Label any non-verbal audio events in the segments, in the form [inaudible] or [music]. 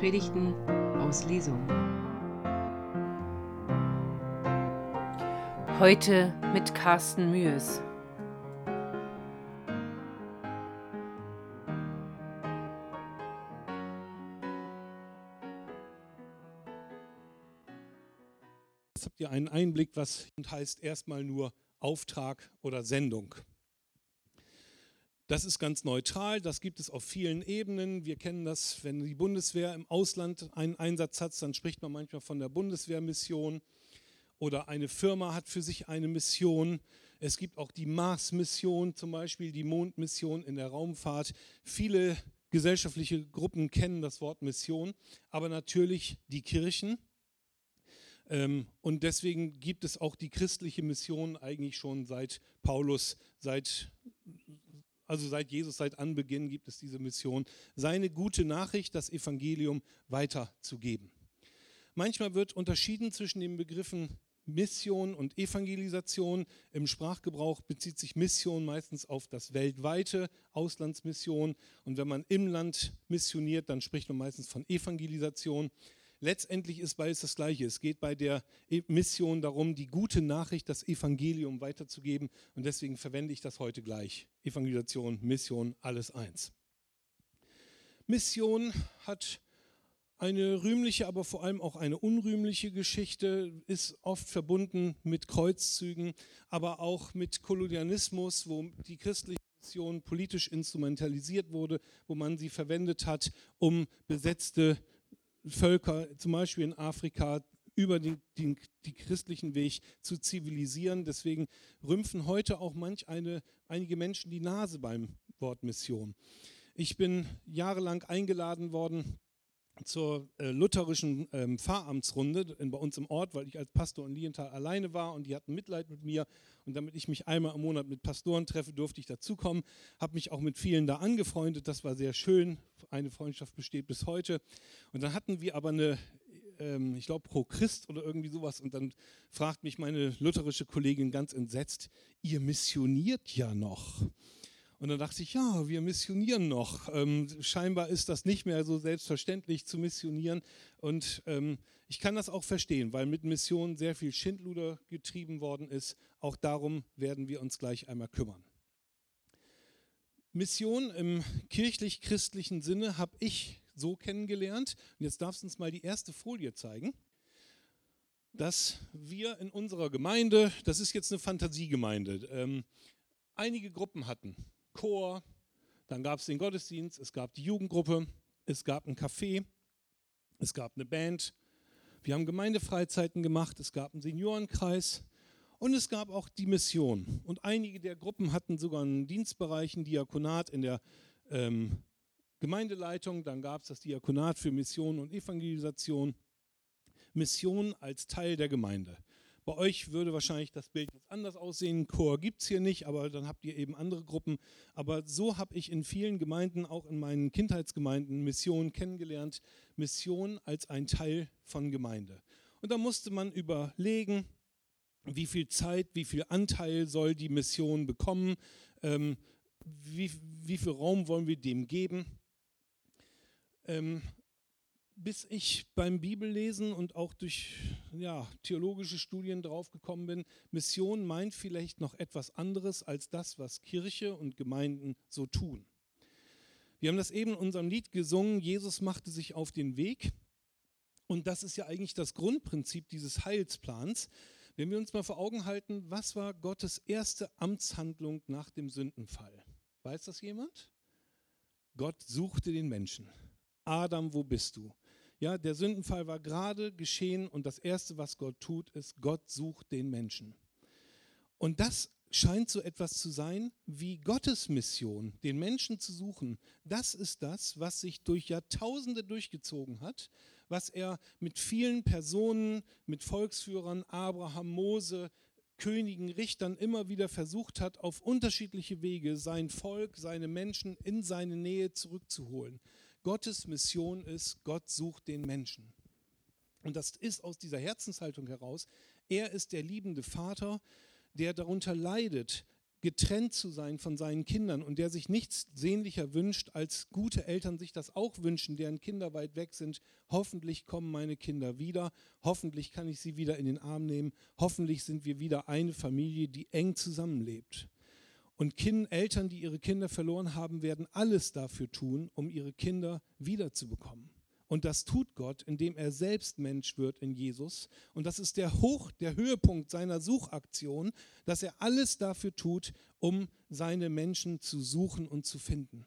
Predigten aus Lesung. Heute mit Carsten Mühes. Jetzt habt ihr einen Einblick, was heißt erstmal nur Auftrag oder Sendung. Das ist ganz neutral, das gibt es auf vielen Ebenen. Wir kennen das, wenn die Bundeswehr im Ausland einen Einsatz hat, dann spricht man manchmal von der Bundeswehrmission oder eine Firma hat für sich eine Mission. Es gibt auch die Mars-Mission, zum Beispiel die Mondmission in der Raumfahrt. Viele gesellschaftliche Gruppen kennen das Wort Mission, aber natürlich die Kirchen. Ähm, und deswegen gibt es auch die christliche Mission eigentlich schon seit Paulus, seit also seit Jesus, seit Anbeginn gibt es diese Mission, seine gute Nachricht, das Evangelium weiterzugeben. Manchmal wird unterschieden zwischen den Begriffen Mission und Evangelisation. Im Sprachgebrauch bezieht sich Mission meistens auf das weltweite Auslandsmission. Und wenn man im Land missioniert, dann spricht man meistens von Evangelisation. Letztendlich ist beides das Gleiche. Es geht bei der e- Mission darum, die gute Nachricht, das Evangelium weiterzugeben. Und deswegen verwende ich das heute gleich. Evangelisation, Mission, alles eins. Mission hat eine rühmliche, aber vor allem auch eine unrühmliche Geschichte, ist oft verbunden mit Kreuzzügen, aber auch mit Kolonialismus, wo die christliche Mission politisch instrumentalisiert wurde, wo man sie verwendet hat, um besetzte Völker, zum Beispiel in Afrika, über den, den, den, christlichen Weg zu zivilisieren. Deswegen rümpfen heute auch manch eine, einige Menschen die Nase beim Wort Mission. Ich bin jahrelang eingeladen worden zur äh, lutherischen ähm, Pfarramtsrunde in, bei uns im Ort, weil ich als Pastor in Lienthal alleine war und die hatten Mitleid mit mir. Und damit ich mich einmal im Monat mit Pastoren treffe, durfte ich dazukommen. Habe mich auch mit vielen da angefreundet. Das war sehr schön. Eine Freundschaft besteht bis heute. Und dann hatten wir aber eine, ähm, ich glaube, Pro Christ oder irgendwie sowas. Und dann fragt mich meine lutherische Kollegin ganz entsetzt: Ihr missioniert ja noch. Und dann dachte ich, ja, wir missionieren noch. Ähm, scheinbar ist das nicht mehr so selbstverständlich zu missionieren. Und ähm, ich kann das auch verstehen, weil mit Mission sehr viel Schindluder getrieben worden ist. Auch darum werden wir uns gleich einmal kümmern. Mission im kirchlich-christlichen Sinne habe ich so kennengelernt. Und jetzt darfst du uns mal die erste Folie zeigen dass wir in unserer Gemeinde, das ist jetzt eine Fantasiegemeinde, ähm, einige Gruppen hatten. Chor, dann gab es den Gottesdienst, es gab die Jugendgruppe, es gab ein Café, es gab eine Band, wir haben Gemeindefreizeiten gemacht, es gab einen Seniorenkreis und es gab auch die Mission. Und einige der Gruppen hatten sogar einen Dienstbereich, ein Diakonat in der ähm, Gemeindeleitung, dann gab es das Diakonat für Mission und Evangelisation. Mission als Teil der Gemeinde. Bei euch würde wahrscheinlich das Bild jetzt anders aussehen. Chor gibt es hier nicht, aber dann habt ihr eben andere Gruppen. Aber so habe ich in vielen Gemeinden, auch in meinen Kindheitsgemeinden, Mission kennengelernt. Mission als ein Teil von Gemeinde. Und da musste man überlegen, wie viel Zeit, wie viel Anteil soll die Mission bekommen, ähm, wie, wie viel Raum wollen wir dem geben. Ähm, bis ich beim Bibellesen und auch durch ja, theologische Studien draufgekommen bin, Mission meint vielleicht noch etwas anderes als das, was Kirche und Gemeinden so tun. Wir haben das eben in unserem Lied gesungen, Jesus machte sich auf den Weg. Und das ist ja eigentlich das Grundprinzip dieses Heilsplans. Wenn wir uns mal vor Augen halten, was war Gottes erste Amtshandlung nach dem Sündenfall? Weiß das jemand? Gott suchte den Menschen. Adam, wo bist du? Ja, der Sündenfall war gerade geschehen und das Erste, was Gott tut, ist, Gott sucht den Menschen. Und das scheint so etwas zu sein wie Gottes Mission, den Menschen zu suchen. Das ist das, was sich durch Jahrtausende durchgezogen hat, was er mit vielen Personen, mit Volksführern, Abraham, Mose, Königen, Richtern immer wieder versucht hat, auf unterschiedliche Wege sein Volk, seine Menschen in seine Nähe zurückzuholen. Gottes Mission ist, Gott sucht den Menschen. Und das ist aus dieser Herzenshaltung heraus, er ist der liebende Vater, der darunter leidet, getrennt zu sein von seinen Kindern und der sich nichts sehnlicher wünscht, als gute Eltern sich das auch wünschen, deren Kinder weit weg sind. Hoffentlich kommen meine Kinder wieder, hoffentlich kann ich sie wieder in den Arm nehmen, hoffentlich sind wir wieder eine Familie, die eng zusammenlebt. Und kind, Eltern, die ihre Kinder verloren haben, werden alles dafür tun, um ihre Kinder wiederzubekommen. Und das tut Gott, indem er selbst Mensch wird in Jesus. Und das ist der Hoch, der Höhepunkt seiner Suchaktion, dass er alles dafür tut, um seine Menschen zu suchen und zu finden.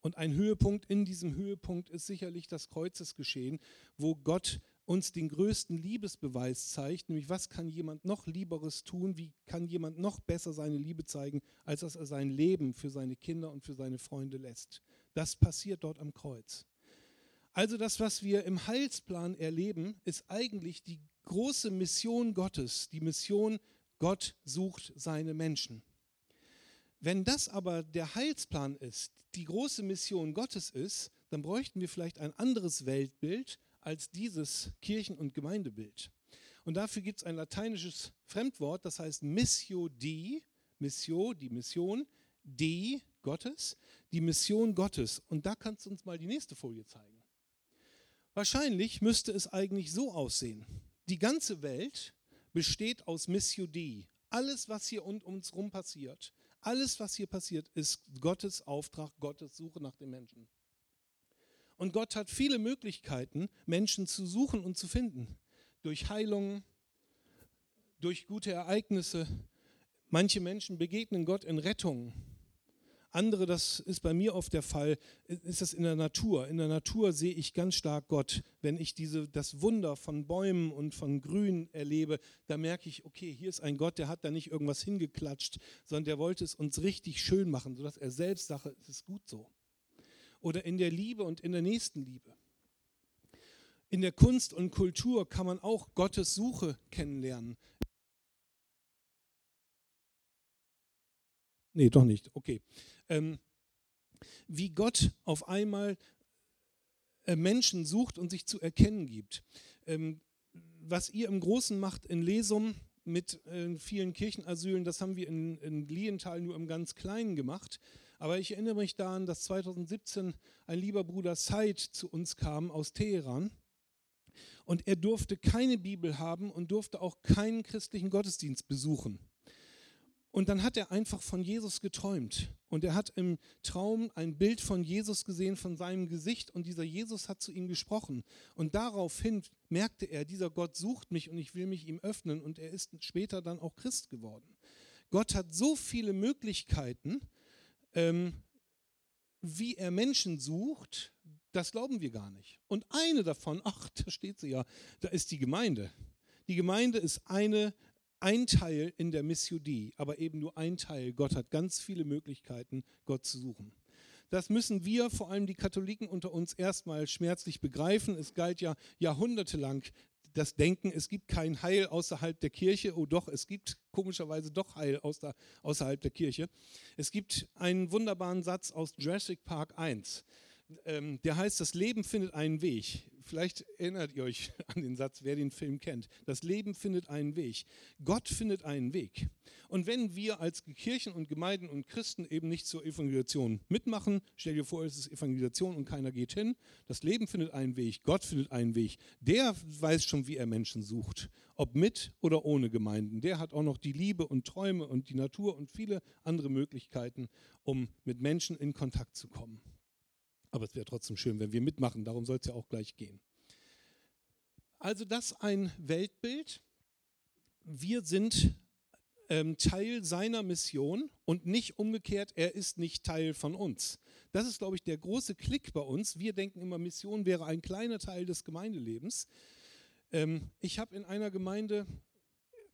Und ein Höhepunkt in diesem Höhepunkt ist sicherlich das Kreuzesgeschehen, wo Gott uns den größten Liebesbeweis zeigt, nämlich was kann jemand noch Lieberes tun, wie kann jemand noch besser seine Liebe zeigen, als dass er sein Leben für seine Kinder und für seine Freunde lässt. Das passiert dort am Kreuz. Also das, was wir im Heilsplan erleben, ist eigentlich die große Mission Gottes, die Mission, Gott sucht seine Menschen. Wenn das aber der Heilsplan ist, die große Mission Gottes ist, dann bräuchten wir vielleicht ein anderes Weltbild als dieses Kirchen- und Gemeindebild. Und dafür gibt es ein lateinisches Fremdwort, das heißt Missio Dei, Missio, die Mission, Dei, Gottes, die Mission Gottes. Und da kannst du uns mal die nächste Folie zeigen. Wahrscheinlich müsste es eigentlich so aussehen. Die ganze Welt besteht aus Missio Dei. Alles, was hier um uns herum passiert, alles, was hier passiert, ist Gottes Auftrag, Gottes Suche nach den Menschen. Und Gott hat viele Möglichkeiten, Menschen zu suchen und zu finden. Durch Heilungen, durch gute Ereignisse. Manche Menschen begegnen Gott in Rettung. Andere, das ist bei mir oft der Fall, ist das in der Natur. In der Natur sehe ich ganz stark Gott. Wenn ich diese, das Wunder von Bäumen und von Grün erlebe, da merke ich, okay, hier ist ein Gott, der hat da nicht irgendwas hingeklatscht, sondern der wollte es uns richtig schön machen, sodass er selbst sagt, es ist gut so. Oder in der Liebe und in der Nächstenliebe. In der Kunst und Kultur kann man auch Gottes Suche kennenlernen. Nee, doch nicht. Okay ähm, wie Gott auf einmal äh, Menschen sucht und sich zu erkennen gibt. Ähm, was ihr im Großen macht in Lesum mit äh, vielen Kirchenasylen, das haben wir in, in Lienthal nur im ganz Kleinen gemacht. Aber ich erinnere mich daran, dass 2017 ein lieber Bruder Said zu uns kam aus Teheran. Und er durfte keine Bibel haben und durfte auch keinen christlichen Gottesdienst besuchen. Und dann hat er einfach von Jesus geträumt. Und er hat im Traum ein Bild von Jesus gesehen, von seinem Gesicht. Und dieser Jesus hat zu ihm gesprochen. Und daraufhin merkte er, dieser Gott sucht mich und ich will mich ihm öffnen. Und er ist später dann auch Christ geworden. Gott hat so viele Möglichkeiten, ähm, wie er Menschen sucht, das glauben wir gar nicht. Und eine davon, ach, da steht sie ja, da ist die Gemeinde. Die Gemeinde ist eine ein Teil in der Missiodie, aber eben nur ein Teil. Gott hat ganz viele Möglichkeiten, Gott zu suchen. Das müssen wir, vor allem die Katholiken unter uns, erstmal schmerzlich begreifen. Es galt ja jahrhundertelang das Denken, es gibt kein Heil außerhalb der Kirche. Oh doch, es gibt komischerweise doch Heil außer, außerhalb der Kirche. Es gibt einen wunderbaren Satz aus Jurassic Park 1. Ähm, der heißt, das Leben findet einen Weg. Vielleicht erinnert ihr euch [laughs] an den Satz, wer den Film kennt. Das Leben findet einen Weg. Gott findet einen Weg. Und wenn wir als Kirchen und Gemeinden und Christen eben nicht zur Evangelisation mitmachen, stell dir vor, es ist Evangelisation und keiner geht hin. Das Leben findet einen Weg. Gott findet einen Weg. Der weiß schon, wie er Menschen sucht. Ob mit oder ohne Gemeinden. Der hat auch noch die Liebe und Träume und die Natur und viele andere Möglichkeiten, um mit Menschen in Kontakt zu kommen. Aber es wäre trotzdem schön, wenn wir mitmachen. Darum soll es ja auch gleich gehen. Also das ein Weltbild. Wir sind ähm, Teil seiner Mission und nicht umgekehrt, er ist nicht Teil von uns. Das ist, glaube ich, der große Klick bei uns. Wir denken immer, Mission wäre ein kleiner Teil des Gemeindelebens. Ähm, ich habe in einer Gemeinde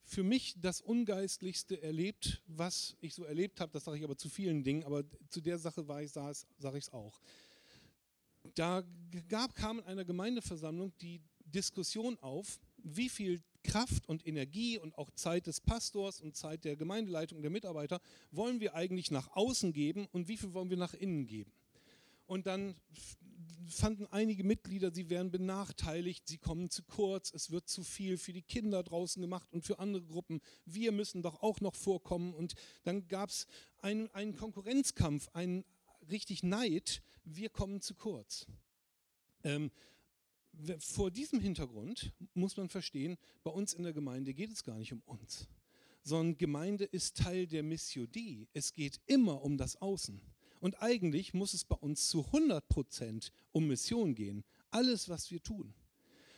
für mich das Ungeistlichste erlebt, was ich so erlebt habe. Das sage ich aber zu vielen Dingen, aber zu der Sache sage ich es auch da gab, kam in einer Gemeindeversammlung die Diskussion auf, wie viel Kraft und Energie und auch Zeit des Pastors und Zeit der Gemeindeleitung der Mitarbeiter wollen wir eigentlich nach außen geben und wie viel wollen wir nach innen geben. Und dann fanden einige Mitglieder, sie wären benachteiligt, sie kommen zu kurz, es wird zu viel für die Kinder draußen gemacht und für andere Gruppen. Wir müssen doch auch noch vorkommen. Und dann gab es einen, einen Konkurrenzkampf, einen richtig Neid, wir kommen zu kurz. Ähm, vor diesem Hintergrund muss man verstehen, bei uns in der Gemeinde geht es gar nicht um uns, sondern Gemeinde ist Teil der Mission Dei. Es geht immer um das Außen. Und eigentlich muss es bei uns zu 100 Prozent um Mission gehen. Alles, was wir tun.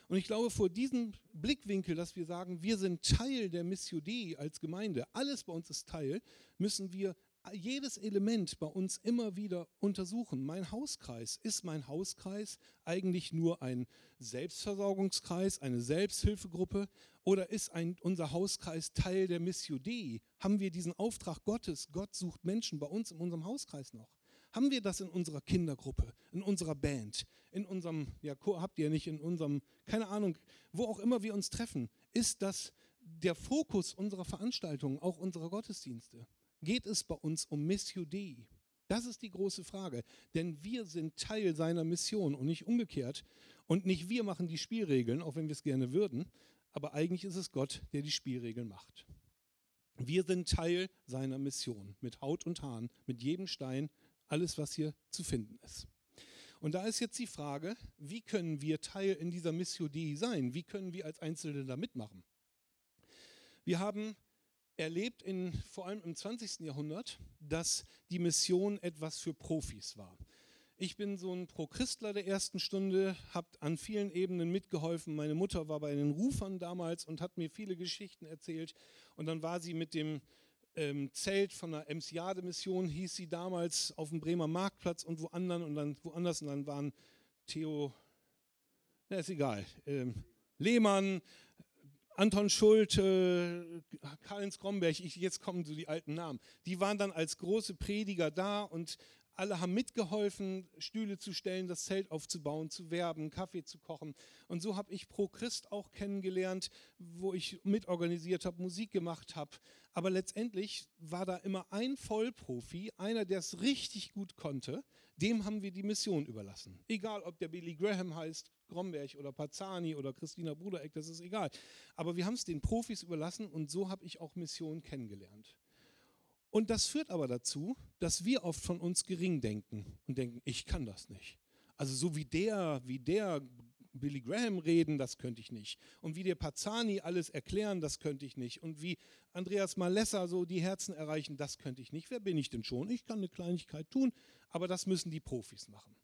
Und ich glaube, vor diesem Blickwinkel, dass wir sagen, wir sind Teil der Mission Dei als Gemeinde, alles bei uns ist Teil, müssen wir jedes Element bei uns immer wieder untersuchen. Mein Hauskreis, ist mein Hauskreis eigentlich nur ein Selbstversorgungskreis, eine Selbsthilfegruppe oder ist ein, unser Hauskreis Teil der Mission Dei? Haben wir diesen Auftrag Gottes, Gott sucht Menschen bei uns in unserem Hauskreis noch? Haben wir das in unserer Kindergruppe, in unserer Band, in unserem, ja, habt ihr nicht, in unserem, keine Ahnung, wo auch immer wir uns treffen? Ist das der Fokus unserer Veranstaltungen, auch unserer Gottesdienste? Geht es bei uns um Missio Dei? Das ist die große Frage, denn wir sind Teil seiner Mission und nicht umgekehrt. Und nicht wir machen die Spielregeln, auch wenn wir es gerne würden, aber eigentlich ist es Gott, der die Spielregeln macht. Wir sind Teil seiner Mission, mit Haut und Haaren, mit jedem Stein, alles, was hier zu finden ist. Und da ist jetzt die Frage, wie können wir Teil in dieser Mission Dei sein? Wie können wir als Einzelne da mitmachen? Wir haben erlebt in, vor allem im 20. Jahrhundert, dass die Mission etwas für Profis war. Ich bin so ein Pro-Christler der ersten Stunde, habe an vielen Ebenen mitgeholfen. Meine Mutter war bei den Rufern damals und hat mir viele Geschichten erzählt. Und dann war sie mit dem ähm, Zelt von der Emsiade-Mission, hieß sie damals, auf dem Bremer Marktplatz und woanders. Und dann, woanders, und dann waren Theo, na ist egal, ähm, Lehmann, Anton Schulte, Karl-Heinz Gromberg, ich, jetzt kommen so die alten Namen, die waren dann als große Prediger da und alle haben mitgeholfen, Stühle zu stellen, das Zelt aufzubauen, zu werben, Kaffee zu kochen. Und so habe ich Pro Christ auch kennengelernt, wo ich mitorganisiert habe, Musik gemacht habe. Aber letztendlich war da immer ein Vollprofi, einer, der es richtig gut konnte, dem haben wir die Mission überlassen. Egal, ob der Billy Graham heißt, Gromberg oder Pazzani oder Christina Brudereck, das ist egal. Aber wir haben es den Profis überlassen und so habe ich auch Mission kennengelernt. Und das führt aber dazu, dass wir oft von uns gering denken und denken, ich kann das nicht. Also so wie der, wie der Billy Graham reden, das könnte ich nicht. Und wie der Pazzani alles erklären, das könnte ich nicht. Und wie Andreas Malessa so die Herzen erreichen, das könnte ich nicht. Wer bin ich denn schon? Ich kann eine Kleinigkeit tun, aber das müssen die Profis machen.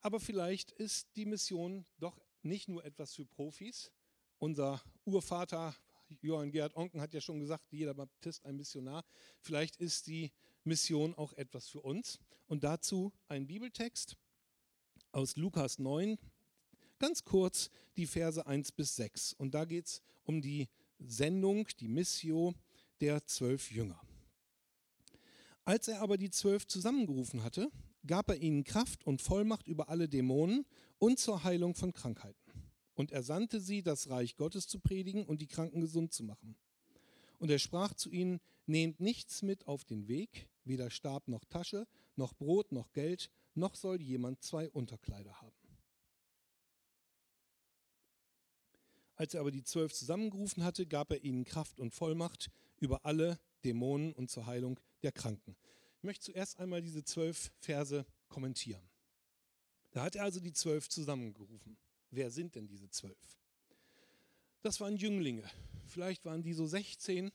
Aber vielleicht ist die Mission doch nicht nur etwas für Profis. Unser Urvater Johann Gerhard Onken hat ja schon gesagt, jeder Baptist ein Missionar. Vielleicht ist die Mission auch etwas für uns. Und dazu ein Bibeltext aus Lukas 9, ganz kurz die Verse 1 bis 6. Und da geht es um die Sendung, die Mission der zwölf Jünger. Als er aber die zwölf zusammengerufen hatte, gab er ihnen Kraft und Vollmacht über alle Dämonen und zur Heilung von Krankheiten. Und er sandte sie, das Reich Gottes zu predigen und die Kranken gesund zu machen. Und er sprach zu ihnen, nehmt nichts mit auf den Weg, weder Stab noch Tasche, noch Brot noch Geld, noch soll jemand zwei Unterkleider haben. Als er aber die zwölf zusammengerufen hatte, gab er ihnen Kraft und Vollmacht über alle Dämonen und zur Heilung der Kranken. Ich möchte zuerst einmal diese zwölf Verse kommentieren. Da hat er also die zwölf zusammengerufen. Wer sind denn diese zwölf? Das waren Jünglinge. Vielleicht waren die so 16,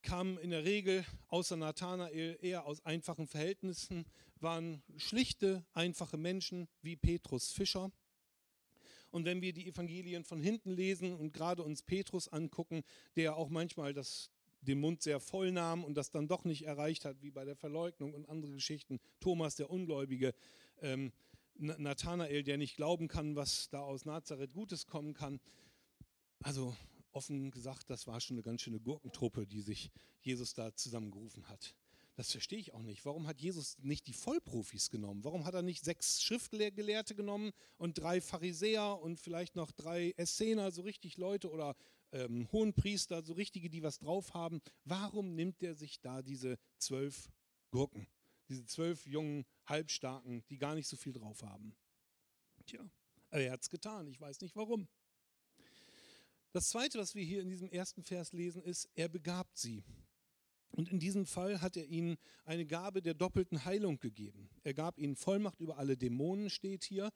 kamen in der Regel außer Nathanael eher aus einfachen Verhältnissen, waren schlichte, einfache Menschen wie Petrus Fischer. Und wenn wir die Evangelien von hinten lesen und gerade uns Petrus angucken, der auch manchmal das den Mund sehr voll nahm und das dann doch nicht erreicht hat, wie bei der Verleugnung und andere Geschichten. Thomas, der Ungläubige, ähm, Nathanael, der nicht glauben kann, was da aus Nazareth Gutes kommen kann. Also offen gesagt, das war schon eine ganz schöne Gurkentruppe, die sich Jesus da zusammengerufen hat. Das verstehe ich auch nicht. Warum hat Jesus nicht die Vollprofis genommen? Warum hat er nicht sechs Schriftgelehrte genommen und drei Pharisäer und vielleicht noch drei Essener, so richtig Leute oder ähm, Hohenpriester, so richtige, die was drauf haben. Warum nimmt er sich da diese zwölf Gurken? Diese zwölf jungen Halbstarken, die gar nicht so viel drauf haben. Tja, er hat es getan. Ich weiß nicht warum. Das Zweite, was wir hier in diesem ersten Vers lesen, ist, er begabt sie. Und in diesem Fall hat er ihnen eine Gabe der doppelten Heilung gegeben. Er gab ihnen Vollmacht über alle Dämonen, steht hier.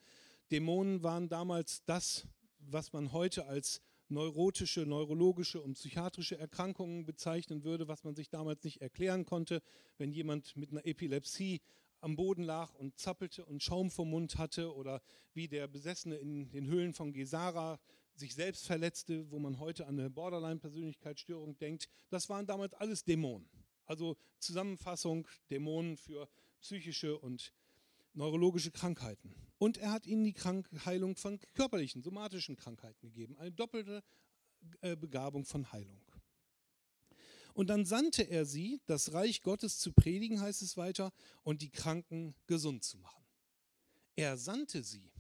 Dämonen waren damals das, was man heute als neurotische, neurologische und psychiatrische Erkrankungen bezeichnen würde, was man sich damals nicht erklären konnte, wenn jemand mit einer Epilepsie am Boden lag und zappelte und Schaum vom Mund hatte oder wie der Besessene in den Höhlen von Gesara sich selbst verletzte, wo man heute an eine Borderline-Persönlichkeitsstörung denkt. Das waren damals alles Dämonen. Also Zusammenfassung Dämonen für psychische und neurologische Krankheiten. Und er hat ihnen die Heilung von körperlichen, somatischen Krankheiten gegeben. Eine doppelte äh, Begabung von Heilung. Und dann sandte er sie, das Reich Gottes zu predigen, heißt es weiter, und die Kranken gesund zu machen. Er sandte sie.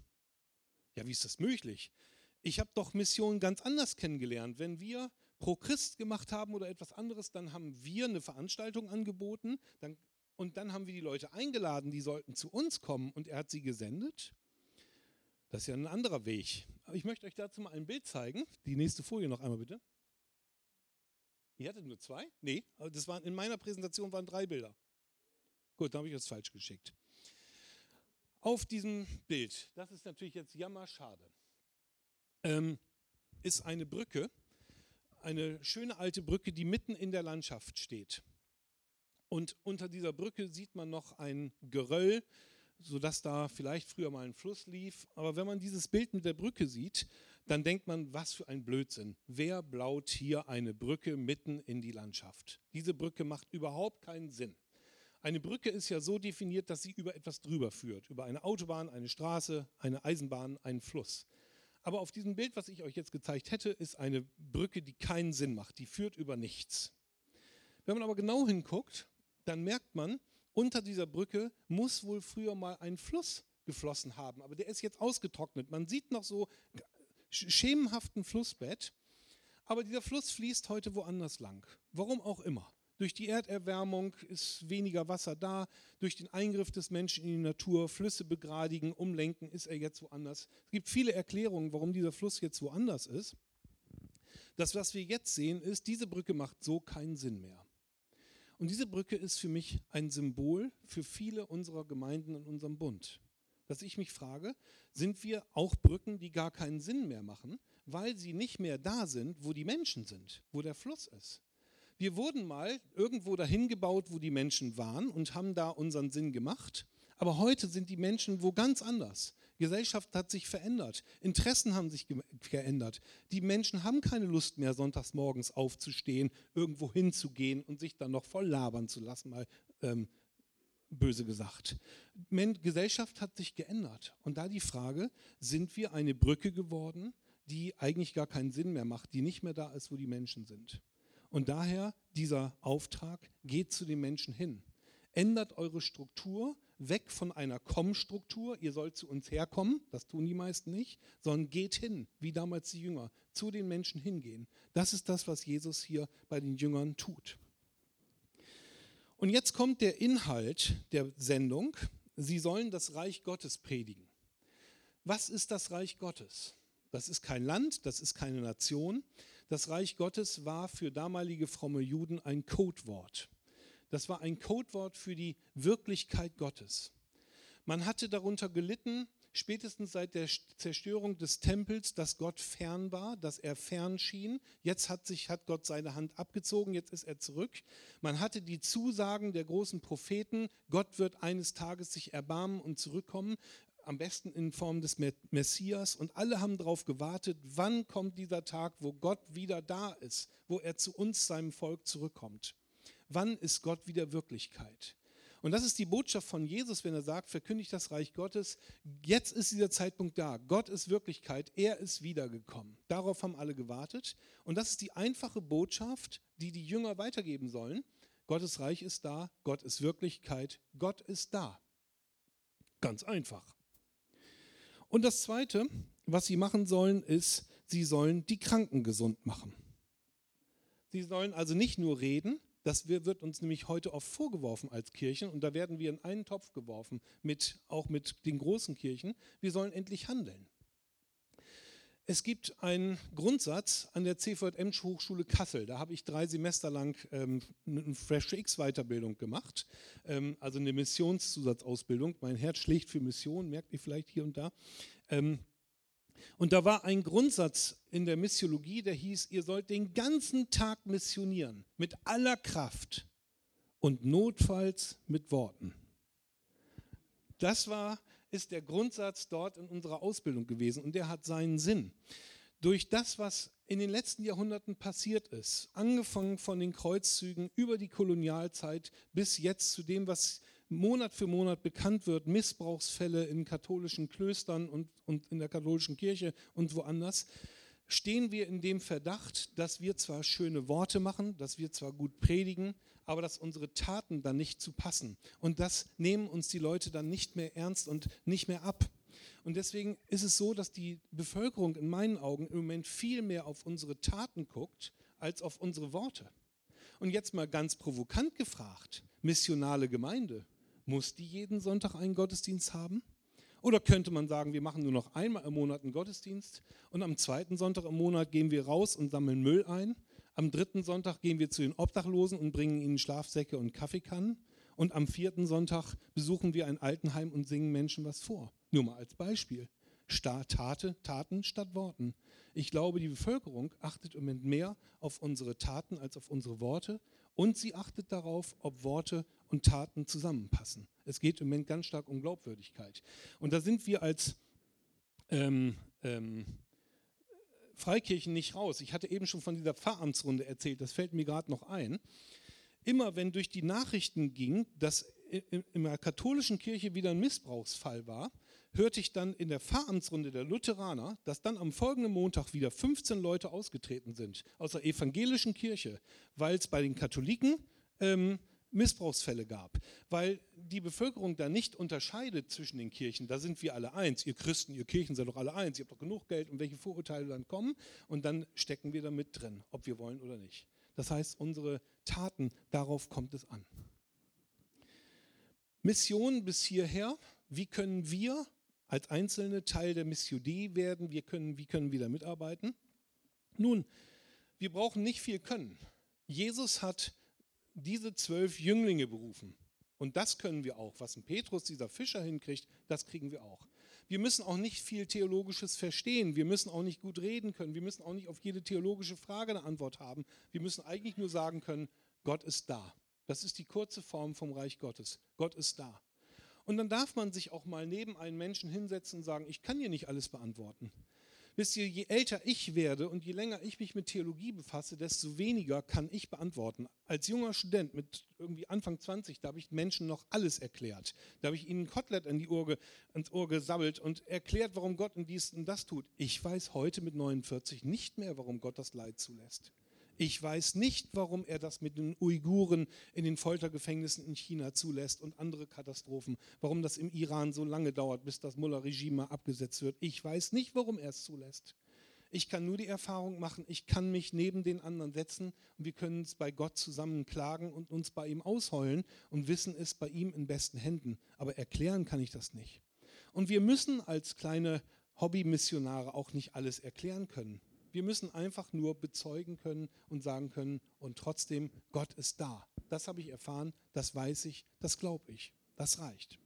Ja, wie ist das möglich? Ich habe doch Mission ganz anders kennengelernt. Wenn wir Pro Christ gemacht haben oder etwas anderes, dann haben wir eine Veranstaltung angeboten, dann und dann haben wir die Leute eingeladen, die sollten zu uns kommen und er hat sie gesendet. Das ist ja ein anderer Weg. Ich möchte euch dazu mal ein Bild zeigen. Die nächste Folie noch einmal bitte. Ihr hattet nur zwei? Nee, das waren, in meiner Präsentation waren drei Bilder. Gut, dann habe ich das falsch geschickt. Auf diesem Bild, das ist natürlich jetzt jammerschade, ähm, ist eine Brücke, eine schöne alte Brücke, die mitten in der Landschaft steht. Und unter dieser Brücke sieht man noch ein Geröll, sodass da vielleicht früher mal ein Fluss lief. Aber wenn man dieses Bild mit der Brücke sieht, dann denkt man, was für ein Blödsinn. Wer blaut hier eine Brücke mitten in die Landschaft? Diese Brücke macht überhaupt keinen Sinn. Eine Brücke ist ja so definiert, dass sie über etwas drüber führt. Über eine Autobahn, eine Straße, eine Eisenbahn, einen Fluss. Aber auf diesem Bild, was ich euch jetzt gezeigt hätte, ist eine Brücke, die keinen Sinn macht. Die führt über nichts. Wenn man aber genau hinguckt, dann merkt man, unter dieser Brücke muss wohl früher mal ein Fluss geflossen haben, aber der ist jetzt ausgetrocknet. Man sieht noch so schemenhaften Flussbett, aber dieser Fluss fließt heute woanders lang. Warum auch immer. Durch die Erderwärmung ist weniger Wasser da, durch den Eingriff des Menschen in die Natur, Flüsse begradigen, umlenken, ist er jetzt woanders. Es gibt viele Erklärungen, warum dieser Fluss jetzt woanders ist. Das, was wir jetzt sehen, ist, diese Brücke macht so keinen Sinn mehr. Und diese Brücke ist für mich ein Symbol für viele unserer Gemeinden in unserem Bund. Dass ich mich frage, sind wir auch Brücken, die gar keinen Sinn mehr machen, weil sie nicht mehr da sind, wo die Menschen sind, wo der Fluss ist. Wir wurden mal irgendwo dahin gebaut, wo die Menschen waren und haben da unseren Sinn gemacht. Aber heute sind die Menschen wo ganz anders. Gesellschaft hat sich verändert, Interessen haben sich geändert. Die Menschen haben keine Lust mehr, sonntags morgens aufzustehen, irgendwo hinzugehen und sich dann noch voll labern zu lassen, mal ähm, böse gesagt. Gesellschaft hat sich geändert. Und da die Frage, sind wir eine Brücke geworden, die eigentlich gar keinen Sinn mehr macht, die nicht mehr da ist, wo die Menschen sind. Und daher dieser Auftrag, geht zu den Menschen hin. Ändert eure Struktur, weg von einer Komm-Struktur, ihr sollt zu uns herkommen, das tun die meisten nicht, sondern geht hin, wie damals die Jünger, zu den Menschen hingehen. Das ist das, was Jesus hier bei den Jüngern tut. Und jetzt kommt der Inhalt der Sendung. Sie sollen das Reich Gottes predigen. Was ist das Reich Gottes? Das ist kein Land, das ist keine Nation. Das Reich Gottes war für damalige fromme Juden ein Codewort. Das war ein Codewort für die Wirklichkeit Gottes. Man hatte darunter gelitten, spätestens seit der Zerstörung des Tempels, dass Gott fern war, dass er fern schien. Jetzt hat sich hat Gott seine Hand abgezogen, jetzt ist er zurück. Man hatte die Zusagen der großen Propheten, Gott wird eines Tages sich erbarmen und zurückkommen, am besten in Form des Messias und alle haben darauf gewartet, wann kommt dieser Tag, wo Gott wieder da ist, wo er zu uns seinem Volk zurückkommt. Wann ist Gott wieder Wirklichkeit? Und das ist die Botschaft von Jesus, wenn er sagt, verkündigt das Reich Gottes. Jetzt ist dieser Zeitpunkt da. Gott ist Wirklichkeit. Er ist wiedergekommen. Darauf haben alle gewartet. Und das ist die einfache Botschaft, die die Jünger weitergeben sollen. Gottes Reich ist da. Gott ist Wirklichkeit. Gott ist da. Ganz einfach. Und das Zweite, was sie machen sollen, ist, sie sollen die Kranken gesund machen. Sie sollen also nicht nur reden, Das wird uns nämlich heute oft vorgeworfen als Kirchen und da werden wir in einen Topf geworfen, mit, auch mit den großen Kirchen. Wir sollen endlich handeln. Es gibt einen Grundsatz an der CVM Hochschule Kassel. Da habe ich drei Semester lang ähm, eine Fresh X Weiterbildung gemacht, ähm, also eine Missionszusatzausbildung. Mein Herz schlägt für Mission, merkt ihr vielleicht hier und da. Ähm, und da war ein Grundsatz in der Missiologie, der hieß, ihr sollt den ganzen Tag missionieren, mit aller Kraft und notfalls mit Worten. Das war, ist der Grundsatz dort in unserer Ausbildung gewesen und der hat seinen Sinn. Durch das, was in den letzten Jahrhunderten passiert ist, angefangen von den Kreuzzügen über die Kolonialzeit bis jetzt zu dem, was Monat für Monat bekannt wird, Missbrauchsfälle in katholischen Klöstern und, und in der katholischen Kirche und woanders, stehen wir in dem Verdacht, dass wir zwar schöne Worte machen, dass wir zwar gut predigen, aber dass unsere Taten dann nicht zu passen. Und das nehmen uns die Leute dann nicht mehr ernst und nicht mehr ab. Und deswegen ist es so, dass die Bevölkerung in meinen Augen im Moment viel mehr auf unsere Taten guckt als auf unsere Worte. Und jetzt mal ganz provokant gefragt, missionale Gemeinde, muss die jeden Sonntag einen Gottesdienst haben? Oder könnte man sagen, wir machen nur noch einmal im Monat einen Gottesdienst und am zweiten Sonntag im Monat gehen wir raus und sammeln Müll ein. Am dritten Sonntag gehen wir zu den Obdachlosen und bringen ihnen Schlafsäcke und Kaffeekannen. Und am vierten Sonntag besuchen wir ein Altenheim und singen Menschen was vor. Nur mal als Beispiel. Tate, Taten statt Worten. Ich glaube, die Bevölkerung achtet im Moment mehr auf unsere Taten als auf unsere Worte und sie achtet darauf, ob Worte und Taten zusammenpassen. Es geht im Moment ganz stark um Glaubwürdigkeit. Und da sind wir als ähm, ähm, Freikirchen nicht raus. Ich hatte eben schon von dieser Pfarramtsrunde erzählt, das fällt mir gerade noch ein. Immer wenn durch die Nachrichten ging, dass in der katholischen Kirche wieder ein Missbrauchsfall war, hörte ich dann in der Pfarramtsrunde der Lutheraner, dass dann am folgenden Montag wieder 15 Leute ausgetreten sind aus der evangelischen Kirche, weil es bei den Katholiken ähm, Missbrauchsfälle gab, weil die Bevölkerung da nicht unterscheidet zwischen den Kirchen. Da sind wir alle eins. Ihr Christen, ihr Kirchen seid doch alle eins. Ihr habt doch genug Geld und welche Vorurteile dann kommen. Und dann stecken wir da mit drin, ob wir wollen oder nicht. Das heißt, unsere Taten, darauf kommt es an. Mission bis hierher. Wie können wir als Einzelne Teil der Mission werden. Wir können, wie können wir da mitarbeiten? Nun, wir brauchen nicht viel können. Jesus hat diese zwölf Jünglinge berufen. Und das können wir auch. Was ein Petrus, dieser Fischer, hinkriegt, das kriegen wir auch. Wir müssen auch nicht viel Theologisches verstehen. Wir müssen auch nicht gut reden können. Wir müssen auch nicht auf jede theologische Frage eine Antwort haben. Wir müssen eigentlich nur sagen können, Gott ist da. Das ist die kurze Form vom Reich Gottes. Gott ist da. Und dann darf man sich auch mal neben einen Menschen hinsetzen und sagen, ich kann hier nicht alles beantworten. Wisst ihr, je älter ich werde und je länger ich mich mit Theologie befasse, desto weniger kann ich beantworten. Als junger Student mit irgendwie Anfang 20, da habe ich Menschen noch alles erklärt. Da habe ich ihnen Kotelett in die Ohr, ins Ohr gesabbelt und erklärt, warum Gott in dies und das tut. Ich weiß heute mit 49 nicht mehr, warum Gott das Leid zulässt. Ich weiß nicht, warum er das mit den Uiguren in den Foltergefängnissen in China zulässt und andere Katastrophen, warum das im Iran so lange dauert, bis das Mullah-Regime abgesetzt wird. Ich weiß nicht, warum er es zulässt. Ich kann nur die Erfahrung machen, ich kann mich neben den anderen setzen und wir können es bei Gott zusammen klagen und uns bei ihm ausheulen und wissen es bei ihm in besten Händen. Aber erklären kann ich das nicht. Und wir müssen als kleine Hobbymissionare auch nicht alles erklären können. Wir müssen einfach nur bezeugen können und sagen können, und trotzdem, Gott ist da. Das habe ich erfahren, das weiß ich, das glaube ich. Das reicht.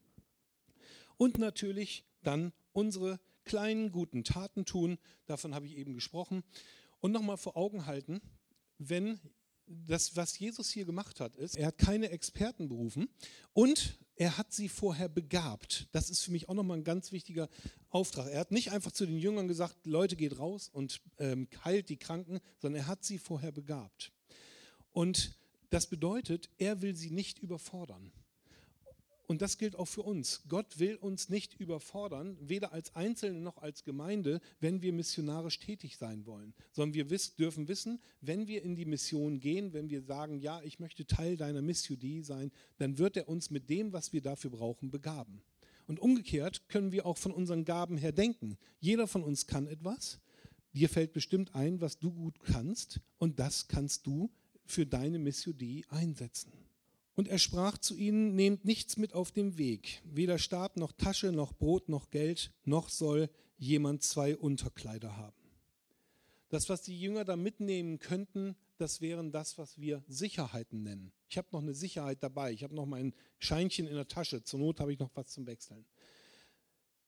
Und natürlich dann unsere kleinen guten Taten tun, davon habe ich eben gesprochen. Und nochmal vor Augen halten, wenn das, was Jesus hier gemacht hat, ist, er hat keine Experten berufen und er hat sie vorher begabt. Das ist für mich auch nochmal ein ganz wichtiger Auftrag. Er hat nicht einfach zu den Jüngern gesagt, Leute, geht raus und ähm, heilt die Kranken, sondern er hat sie vorher begabt. Und das bedeutet, er will sie nicht überfordern. Und das gilt auch für uns. Gott will uns nicht überfordern, weder als Einzelne noch als Gemeinde, wenn wir missionarisch tätig sein wollen, sondern wir wiss, dürfen wissen, wenn wir in die Mission gehen, wenn wir sagen, ja, ich möchte Teil deiner Mission sein, dann wird er uns mit dem, was wir dafür brauchen, begaben. Und umgekehrt können wir auch von unseren Gaben her denken. Jeder von uns kann etwas. Dir fällt bestimmt ein, was du gut kannst und das kannst du für deine Mission einsetzen. Und er sprach zu ihnen, nehmt nichts mit auf dem Weg, weder Stab noch Tasche noch Brot noch Geld, noch soll jemand zwei Unterkleider haben. Das, was die Jünger da mitnehmen könnten, das wären das, was wir Sicherheiten nennen. Ich habe noch eine Sicherheit dabei, ich habe noch mein Scheinchen in der Tasche, zur Not habe ich noch was zum Wechseln.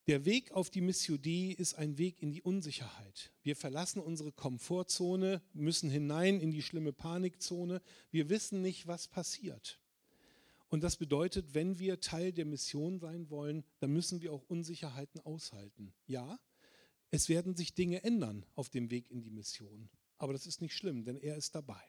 Der Weg auf die Mission D ist ein Weg in die Unsicherheit. Wir verlassen unsere Komfortzone, müssen hinein in die schlimme Panikzone. Wir wissen nicht, was passiert. Und das bedeutet, wenn wir Teil der Mission sein wollen, dann müssen wir auch Unsicherheiten aushalten. Ja, es werden sich Dinge ändern auf dem Weg in die Mission. Aber das ist nicht schlimm, denn er ist dabei.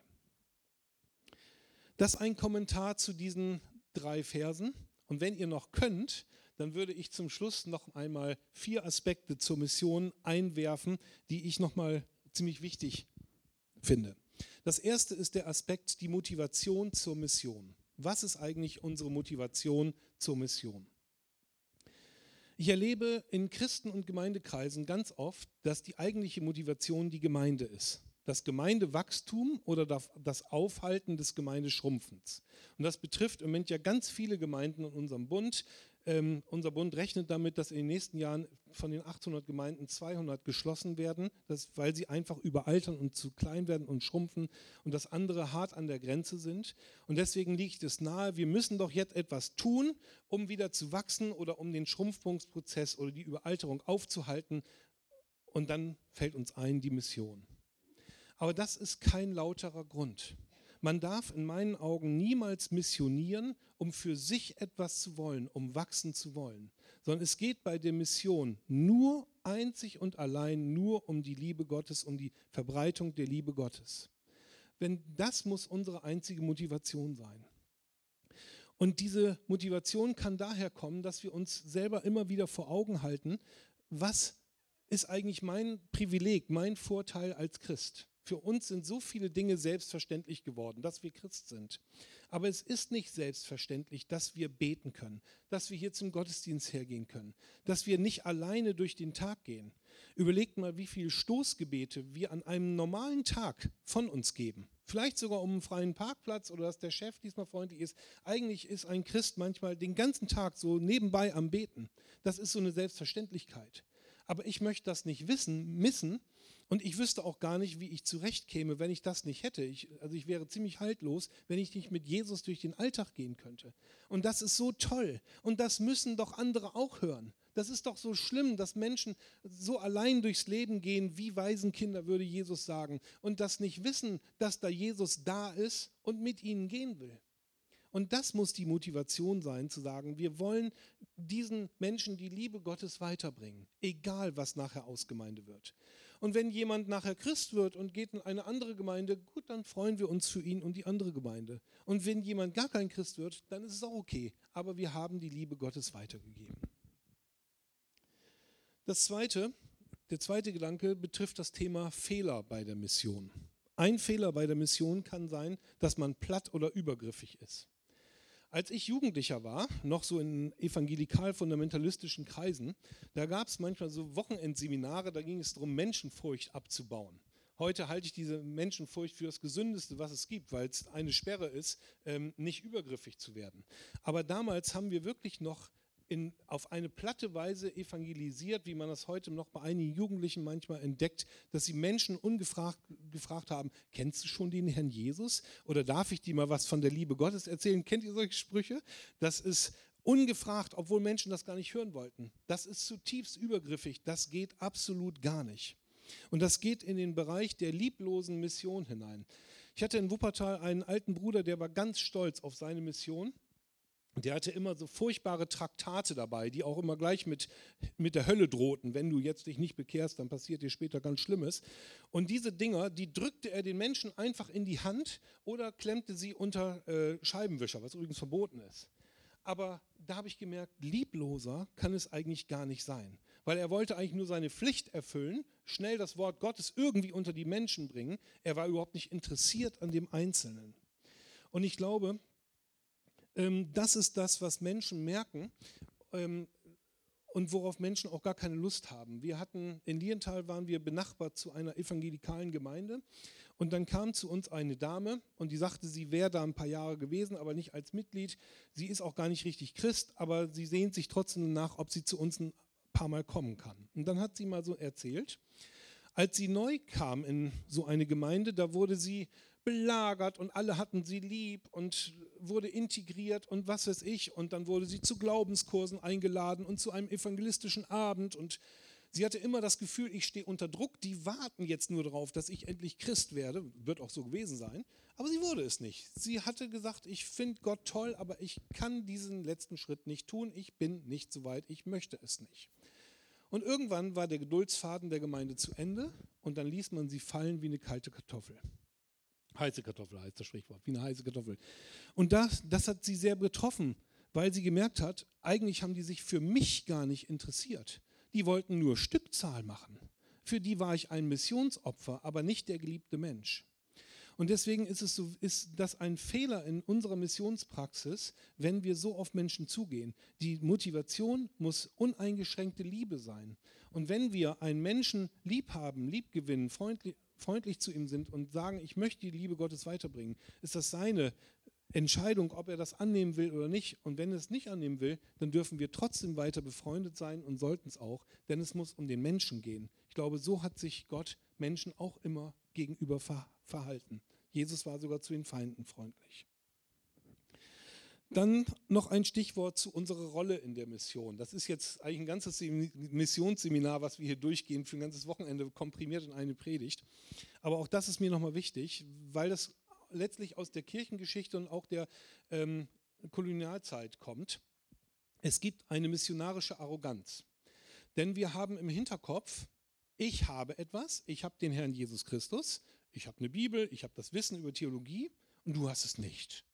Das ein Kommentar zu diesen drei Versen. Und wenn ihr noch könnt, dann würde ich zum Schluss noch einmal vier Aspekte zur Mission einwerfen, die ich noch mal ziemlich wichtig finde. Das erste ist der Aspekt die Motivation zur Mission. Was ist eigentlich unsere Motivation zur Mission? Ich erlebe in Christen- und Gemeindekreisen ganz oft, dass die eigentliche Motivation die Gemeinde ist. Das Gemeindewachstum oder das Aufhalten des Gemeindeschrumpfens. Und das betrifft im Moment ja ganz viele Gemeinden in unserem Bund. Ähm, unser Bund rechnet damit, dass in den nächsten Jahren von den 800 Gemeinden 200 geschlossen werden, dass, weil sie einfach überaltern und zu klein werden und schrumpfen und dass andere hart an der Grenze sind. Und deswegen liegt es nahe, wir müssen doch jetzt etwas tun, um wieder zu wachsen oder um den Schrumpfungsprozess oder die Überalterung aufzuhalten. Und dann fällt uns ein die Mission. Aber das ist kein lauterer Grund. Man darf in meinen Augen niemals missionieren, um für sich etwas zu wollen, um wachsen zu wollen, sondern es geht bei der Mission nur einzig und allein nur um die Liebe Gottes, um die Verbreitung der Liebe Gottes. Wenn das muss unsere einzige Motivation sein. Und diese Motivation kann daher kommen, dass wir uns selber immer wieder vor Augen halten, was ist eigentlich mein Privileg, mein Vorteil als Christ. Für uns sind so viele Dinge selbstverständlich geworden, dass wir Christ sind. Aber es ist nicht selbstverständlich, dass wir beten können, dass wir hier zum Gottesdienst hergehen können, dass wir nicht alleine durch den Tag gehen. Überlegt mal, wie viele Stoßgebete wir an einem normalen Tag von uns geben. Vielleicht sogar um einen freien Parkplatz oder dass der Chef diesmal freundlich ist. Eigentlich ist ein Christ manchmal den ganzen Tag so nebenbei am Beten. Das ist so eine Selbstverständlichkeit. Aber ich möchte das nicht wissen, missen, und ich wüsste auch gar nicht, wie ich zurechtkäme, wenn ich das nicht hätte. Ich, also ich wäre ziemlich haltlos, wenn ich nicht mit Jesus durch den Alltag gehen könnte. Und das ist so toll. Und das müssen doch andere auch hören. Das ist doch so schlimm, dass Menschen so allein durchs Leben gehen, wie Waisenkinder, würde Jesus sagen. Und das nicht wissen, dass da Jesus da ist und mit ihnen gehen will. Und das muss die Motivation sein, zu sagen, wir wollen diesen Menschen die Liebe Gottes weiterbringen, egal was nachher Ausgemeinde wird. Und wenn jemand nachher Christ wird und geht in eine andere Gemeinde, gut, dann freuen wir uns für ihn und die andere Gemeinde. Und wenn jemand gar kein Christ wird, dann ist es auch okay. Aber wir haben die Liebe Gottes weitergegeben. Das zweite, der zweite Gedanke betrifft das Thema Fehler bei der Mission. Ein Fehler bei der Mission kann sein, dass man platt oder übergriffig ist. Als ich Jugendlicher war, noch so in evangelikal-fundamentalistischen Kreisen, da gab es manchmal so Wochenendseminare, da ging es darum, Menschenfurcht abzubauen. Heute halte ich diese Menschenfurcht für das Gesündeste, was es gibt, weil es eine Sperre ist, ähm, nicht übergriffig zu werden. Aber damals haben wir wirklich noch in, auf eine platte Weise evangelisiert, wie man das heute noch bei einigen Jugendlichen manchmal entdeckt, dass sie Menschen ungefragt gefragt haben, kennst du schon den Herrn Jesus? Oder darf ich dir mal was von der Liebe Gottes erzählen? Kennt ihr solche Sprüche? Das ist ungefragt, obwohl Menschen das gar nicht hören wollten. Das ist zutiefst übergriffig. Das geht absolut gar nicht. Und das geht in den Bereich der lieblosen Mission hinein. Ich hatte in Wuppertal einen alten Bruder, der war ganz stolz auf seine Mission der hatte immer so furchtbare Traktate dabei, die auch immer gleich mit, mit der Hölle drohten. Wenn du jetzt dich nicht bekehrst, dann passiert dir später ganz Schlimmes. Und diese Dinger, die drückte er den Menschen einfach in die Hand oder klemmte sie unter äh, Scheibenwischer, was übrigens verboten ist. Aber da habe ich gemerkt, liebloser kann es eigentlich gar nicht sein. Weil er wollte eigentlich nur seine Pflicht erfüllen, schnell das Wort Gottes irgendwie unter die Menschen bringen. Er war überhaupt nicht interessiert an dem Einzelnen. Und ich glaube, das ist das, was Menschen merken ähm, und worauf Menschen auch gar keine Lust haben. Wir hatten in Lienthal waren wir benachbart zu einer evangelikalen Gemeinde Und dann kam zu uns eine Dame und die sagte, sie wäre da ein paar Jahre gewesen, aber nicht als Mitglied. Sie ist auch gar nicht richtig Christ, aber sie sehnt sich trotzdem nach, ob sie zu uns ein paar Mal kommen kann. Und dann hat sie mal so erzählt, als sie neu kam in so eine Gemeinde, da wurde sie belagert und alle hatten sie lieb und wurde integriert und was weiß ich. Und dann wurde sie zu Glaubenskursen eingeladen und zu einem evangelistischen Abend und Sie hatte immer das Gefühl, ich stehe unter Druck, die warten jetzt nur darauf, dass ich endlich Christ werde. Wird auch so gewesen sein. Aber sie wurde es nicht. Sie hatte gesagt, ich finde Gott toll, aber ich kann diesen letzten Schritt nicht tun. Ich bin nicht so weit, ich möchte es nicht. Und irgendwann war der Geduldsfaden der Gemeinde zu Ende und dann ließ man sie fallen wie eine kalte Kartoffel. Heiße Kartoffel heißt das Sprichwort, wie eine heiße Kartoffel. Und das, das hat sie sehr betroffen, weil sie gemerkt hat, eigentlich haben die sich für mich gar nicht interessiert die wollten nur Stückzahl machen. Für die war ich ein Missionsopfer, aber nicht der geliebte Mensch. Und deswegen ist, es so, ist das ein Fehler in unserer Missionspraxis, wenn wir so auf Menschen zugehen. Die Motivation muss uneingeschränkte Liebe sein. Und wenn wir einen Menschen lieb haben, lieb gewinnen, freundlich, freundlich zu ihm sind und sagen, ich möchte die Liebe Gottes weiterbringen, ist das seine Entscheidung, ob er das annehmen will oder nicht. Und wenn er es nicht annehmen will, dann dürfen wir trotzdem weiter befreundet sein und sollten es auch, denn es muss um den Menschen gehen. Ich glaube, so hat sich Gott Menschen auch immer gegenüber verhalten. Jesus war sogar zu den Feinden freundlich. Dann noch ein Stichwort zu unserer Rolle in der Mission. Das ist jetzt eigentlich ein ganzes Missionsseminar, was wir hier durchgehen, für ein ganzes Wochenende komprimiert in eine Predigt. Aber auch das ist mir nochmal wichtig, weil das letztlich aus der Kirchengeschichte und auch der ähm, Kolonialzeit kommt. Es gibt eine missionarische Arroganz. Denn wir haben im Hinterkopf, ich habe etwas, ich habe den Herrn Jesus Christus, ich habe eine Bibel, ich habe das Wissen über Theologie und du hast es nicht.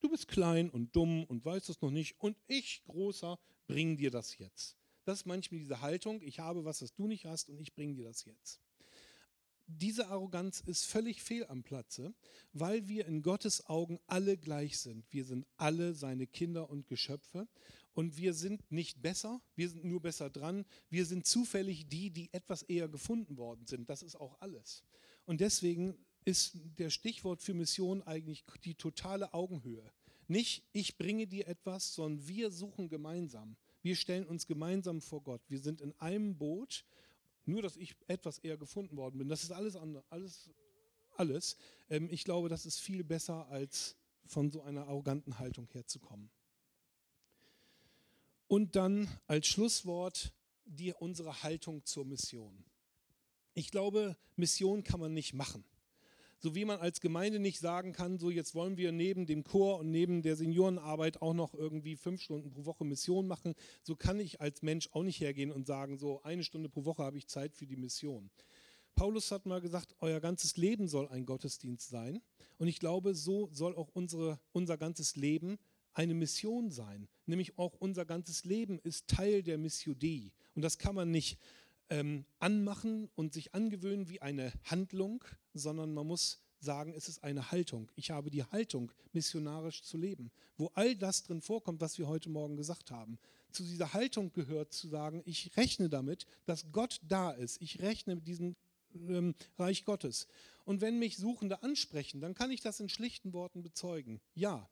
Du bist klein und dumm und weißt es noch nicht und ich, großer, bringe dir das jetzt. Das ist manchmal diese Haltung, ich habe was, was du nicht hast und ich bringe dir das jetzt diese Arroganz ist völlig fehl am Platze, weil wir in Gottes Augen alle gleich sind. Wir sind alle seine Kinder und Geschöpfe und wir sind nicht besser, wir sind nur besser dran. Wir sind zufällig die, die etwas eher gefunden worden sind. Das ist auch alles. Und deswegen ist der Stichwort für Mission eigentlich die totale Augenhöhe. Nicht ich bringe dir etwas, sondern wir suchen gemeinsam. Wir stellen uns gemeinsam vor Gott. Wir sind in einem Boot nur, dass ich etwas eher gefunden worden bin. Das ist alles andere, alles, alles. Ähm, ich glaube, das ist viel besser, als von so einer arroganten Haltung herzukommen. Und dann als Schlusswort die, unsere Haltung zur Mission. Ich glaube, Mission kann man nicht machen so wie man als Gemeinde nicht sagen kann, so jetzt wollen wir neben dem Chor und neben der Seniorenarbeit auch noch irgendwie fünf Stunden pro Woche Mission machen, so kann ich als Mensch auch nicht hergehen und sagen, so eine Stunde pro Woche habe ich Zeit für die Mission. Paulus hat mal gesagt, euer ganzes Leben soll ein Gottesdienst sein. Und ich glaube, so soll auch unsere, unser ganzes Leben eine Mission sein. Nämlich auch unser ganzes Leben ist Teil der Mission Dei. Und das kann man nicht ähm, anmachen und sich angewöhnen wie eine Handlung, sondern man muss sagen, es ist eine Haltung. Ich habe die Haltung, missionarisch zu leben, wo all das drin vorkommt, was wir heute Morgen gesagt haben. Zu dieser Haltung gehört zu sagen, ich rechne damit, dass Gott da ist. Ich rechne mit diesem ähm, Reich Gottes. Und wenn mich Suchende ansprechen, dann kann ich das in schlichten Worten bezeugen. Ja.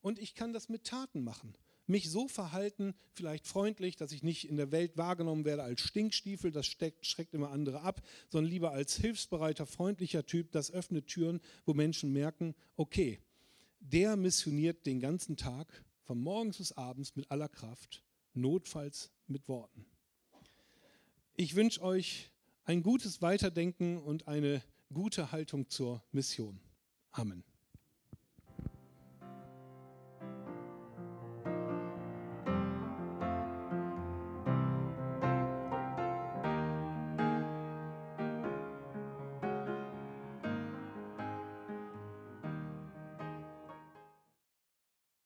Und ich kann das mit Taten machen mich so verhalten, vielleicht freundlich, dass ich nicht in der Welt wahrgenommen werde als Stinkstiefel, das steckt, schreckt immer andere ab, sondern lieber als hilfsbereiter, freundlicher Typ, das öffnet Türen, wo Menschen merken, okay, der missioniert den ganzen Tag, von morgens bis abends mit aller Kraft, notfalls mit Worten. Ich wünsche euch ein gutes Weiterdenken und eine gute Haltung zur Mission. Amen.